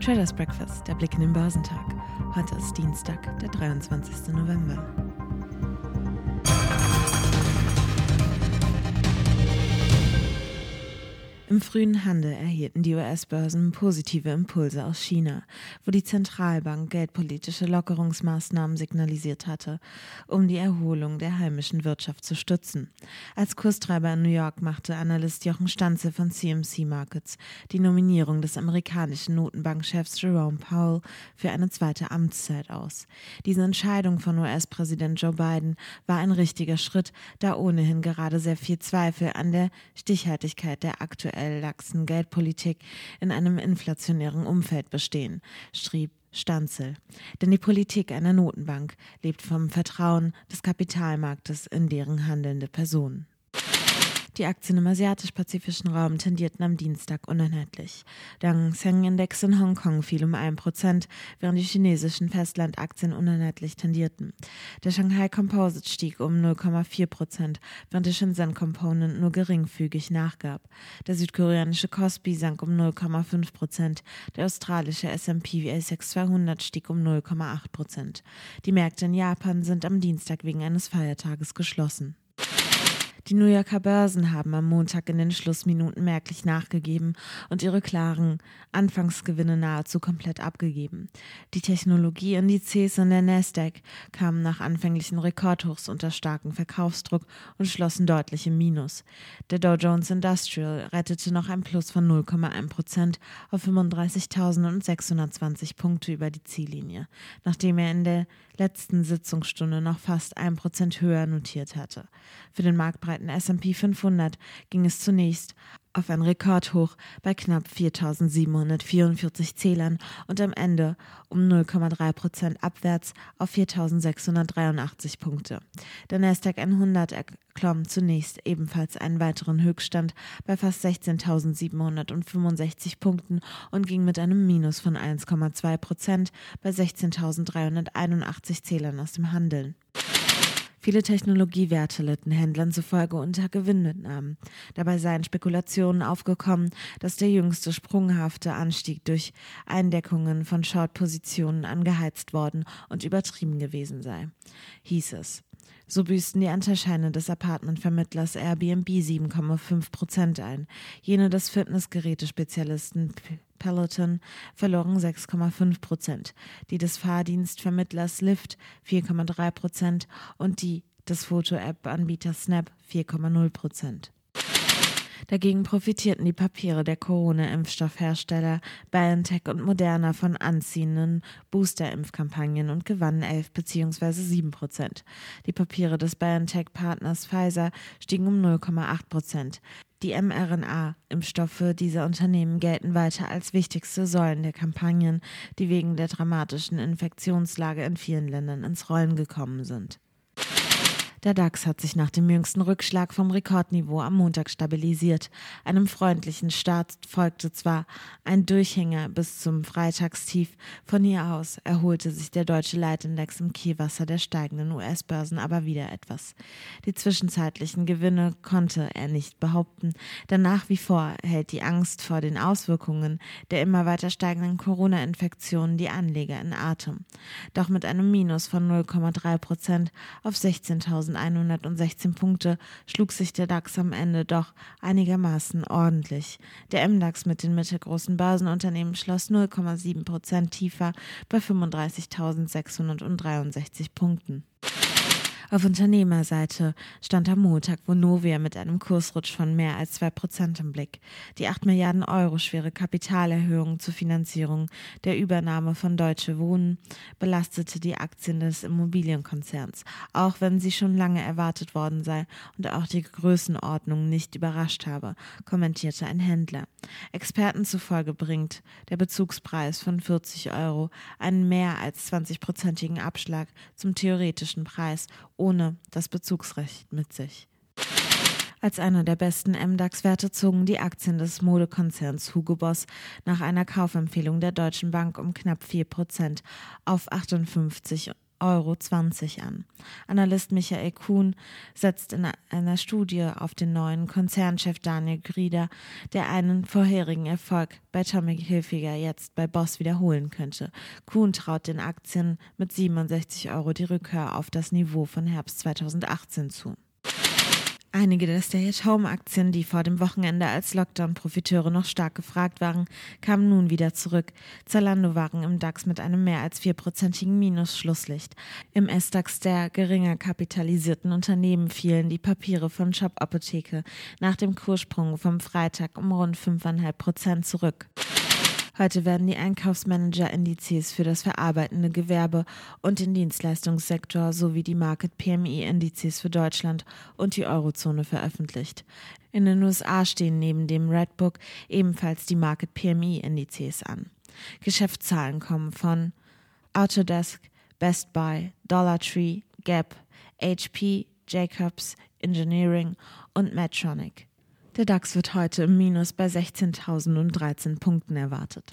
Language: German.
Traders Breakfast, der Blick in den Börsentag. Heute ist Dienstag, der 23. November. Im frühen Handel erhielten die US-Börsen positive Impulse aus China, wo die Zentralbank geldpolitische Lockerungsmaßnahmen signalisiert hatte, um die Erholung der heimischen Wirtschaft zu stützen. Als Kurstreiber in New York machte Analyst Jochen Stanze von CMC Markets die Nominierung des amerikanischen Notenbankchefs Jerome Powell für eine zweite Amtszeit aus. Diese Entscheidung von US-Präsident Joe Biden war ein richtiger Schritt, da ohnehin gerade sehr viel Zweifel an der Stichhaltigkeit der aktuellen aktuell Geldpolitik in einem inflationären Umfeld bestehen, schrieb Stanzel. Denn die Politik einer Notenbank lebt vom Vertrauen des Kapitalmarktes in deren handelnde Personen. Die Aktien im asiatisch-pazifischen Raum tendierten am Dienstag uneinheitlich. Der Hang-Seng-Index in Hongkong fiel um 1%, während die chinesischen Festlandaktien uneinheitlich tendierten. Der Shanghai Composite stieg um 0,4%, während der Shenzhen Component nur geringfügig nachgab. Der südkoreanische Kospi sank um 0,5%, der australische S&P ASX 200 stieg um 0,8%. Die Märkte in Japan sind am Dienstag wegen eines Feiertages geschlossen. Die New Yorker Börsen haben am Montag in den Schlussminuten merklich nachgegeben und ihre klaren Anfangsgewinne nahezu komplett abgegeben. Die Technologieindizes in der Nasdaq kamen nach anfänglichen Rekordhochs unter starkem Verkaufsdruck und schlossen deutlich im Minus. Der Dow Jones Industrial rettete noch ein Plus von 0,1 Prozent auf 35.620 Punkte über die Ziellinie, nachdem er in der letzten Sitzungsstunde noch fast ein Prozent höher notiert hatte. Für den marktbreiten S&P 500 ging es zunächst auf ein Rekordhoch bei knapp 4.744 Zählern und am Ende um 0,3 Prozent abwärts auf 4.683 Punkte. Der Nasdaq 100 erklomm zunächst ebenfalls einen weiteren Höchststand bei fast 16.765 Punkten und ging mit einem Minus von 1,2 Prozent bei 16.381 Zählern aus dem Handeln. Viele Technologiewerte litten Händlern zufolge unter Gewinnmitnahmen. Dabei seien Spekulationen aufgekommen, dass der jüngste sprunghafte Anstieg durch Eindeckungen von Short-Positionen angeheizt worden und übertrieben gewesen sei, hieß es. So büßten die Anteilscheine des Apartmentvermittlers Airbnb 7,5 Prozent ein, jene des Fitnessgerätespezialisten Peloton verloren 6,5 Prozent, die des Fahrdienstvermittlers Lyft 4,3 Prozent und die des Foto-App-Anbieters Snap 4,0 Prozent. Dagegen profitierten die Papiere der Corona-Impfstoffhersteller BioNTech und Moderna von anziehenden Booster-Impfkampagnen und gewannen 11 bzw. 7 Prozent. Die Papiere des BioNTech-Partners Pfizer stiegen um 0,8 Prozent. Die mRNA-Impfstoffe dieser Unternehmen gelten weiter als wichtigste Säulen der Kampagnen, die wegen der dramatischen Infektionslage in vielen Ländern ins Rollen gekommen sind. Der DAX hat sich nach dem jüngsten Rückschlag vom Rekordniveau am Montag stabilisiert. Einem freundlichen Start folgte zwar ein Durchhänger bis zum Freitagstief. Von hier aus erholte sich der deutsche Leitindex im Kielwasser der steigenden US-Börsen aber wieder etwas. Die zwischenzeitlichen Gewinne konnte er nicht behaupten, denn nach wie vor hält die Angst vor den Auswirkungen der immer weiter steigenden Corona-Infektionen die Anleger in Atem. Doch mit einem Minus von 0,3 Prozent auf 16.000 1116 Punkte schlug sich der DAX am Ende doch einigermaßen ordentlich. Der MDAX mit den mittelgroßen Börsenunternehmen schloss 0,7 Prozent tiefer bei 35.663 Punkten. Auf Unternehmerseite stand am Montag Vonovia mit einem Kursrutsch von mehr als zwei Prozent im Blick. Die 8 Milliarden Euro schwere Kapitalerhöhung zur Finanzierung der Übernahme von Deutsche Wohnen belastete die Aktien des Immobilienkonzerns, auch wenn sie schon lange erwartet worden sei und auch die Größenordnung nicht überrascht habe, kommentierte ein Händler. Experten zufolge bringt der Bezugspreis von 40 Euro einen mehr als 20-prozentigen Abschlag zum theoretischen Preis ohne das Bezugsrecht mit sich. Als einer der besten MDAX-Werte zogen die Aktien des Modekonzerns Hugo Boss nach einer Kaufempfehlung der Deutschen Bank um knapp 4% auf 58 Euro 20 an. Analyst Michael Kuhn setzt in einer Studie auf den neuen Konzernchef Daniel Grieder, der einen vorherigen Erfolg bei Tommy Hilfiger jetzt bei Boss wiederholen könnte. Kuhn traut den Aktien mit 67 Euro die Rückkehr auf das Niveau von Herbst 2018 zu. Einige der Stay-at-Home-Aktien, die vor dem Wochenende als Lockdown-Profiteure noch stark gefragt waren, kamen nun wieder zurück. Zalando waren im DAX mit einem mehr als vierprozentigen Minus Schlusslicht. Im S-DAX der geringer kapitalisierten Unternehmen fielen die Papiere von Shop Apotheke nach dem Kurssprung vom Freitag um rund 5,5 Prozent zurück. Heute werden die Einkaufsmanager-Indizes für das verarbeitende Gewerbe und den Dienstleistungssektor sowie die Market PMI-Indizes für Deutschland und die Eurozone veröffentlicht. In den USA stehen neben dem Redbook ebenfalls die Market PMI-Indizes an. Geschäftszahlen kommen von Autodesk, Best Buy, Dollar Tree, Gap, HP, Jacobs, Engineering und Medtronic. Der DAX wird heute im Minus bei 16.013 Punkten erwartet.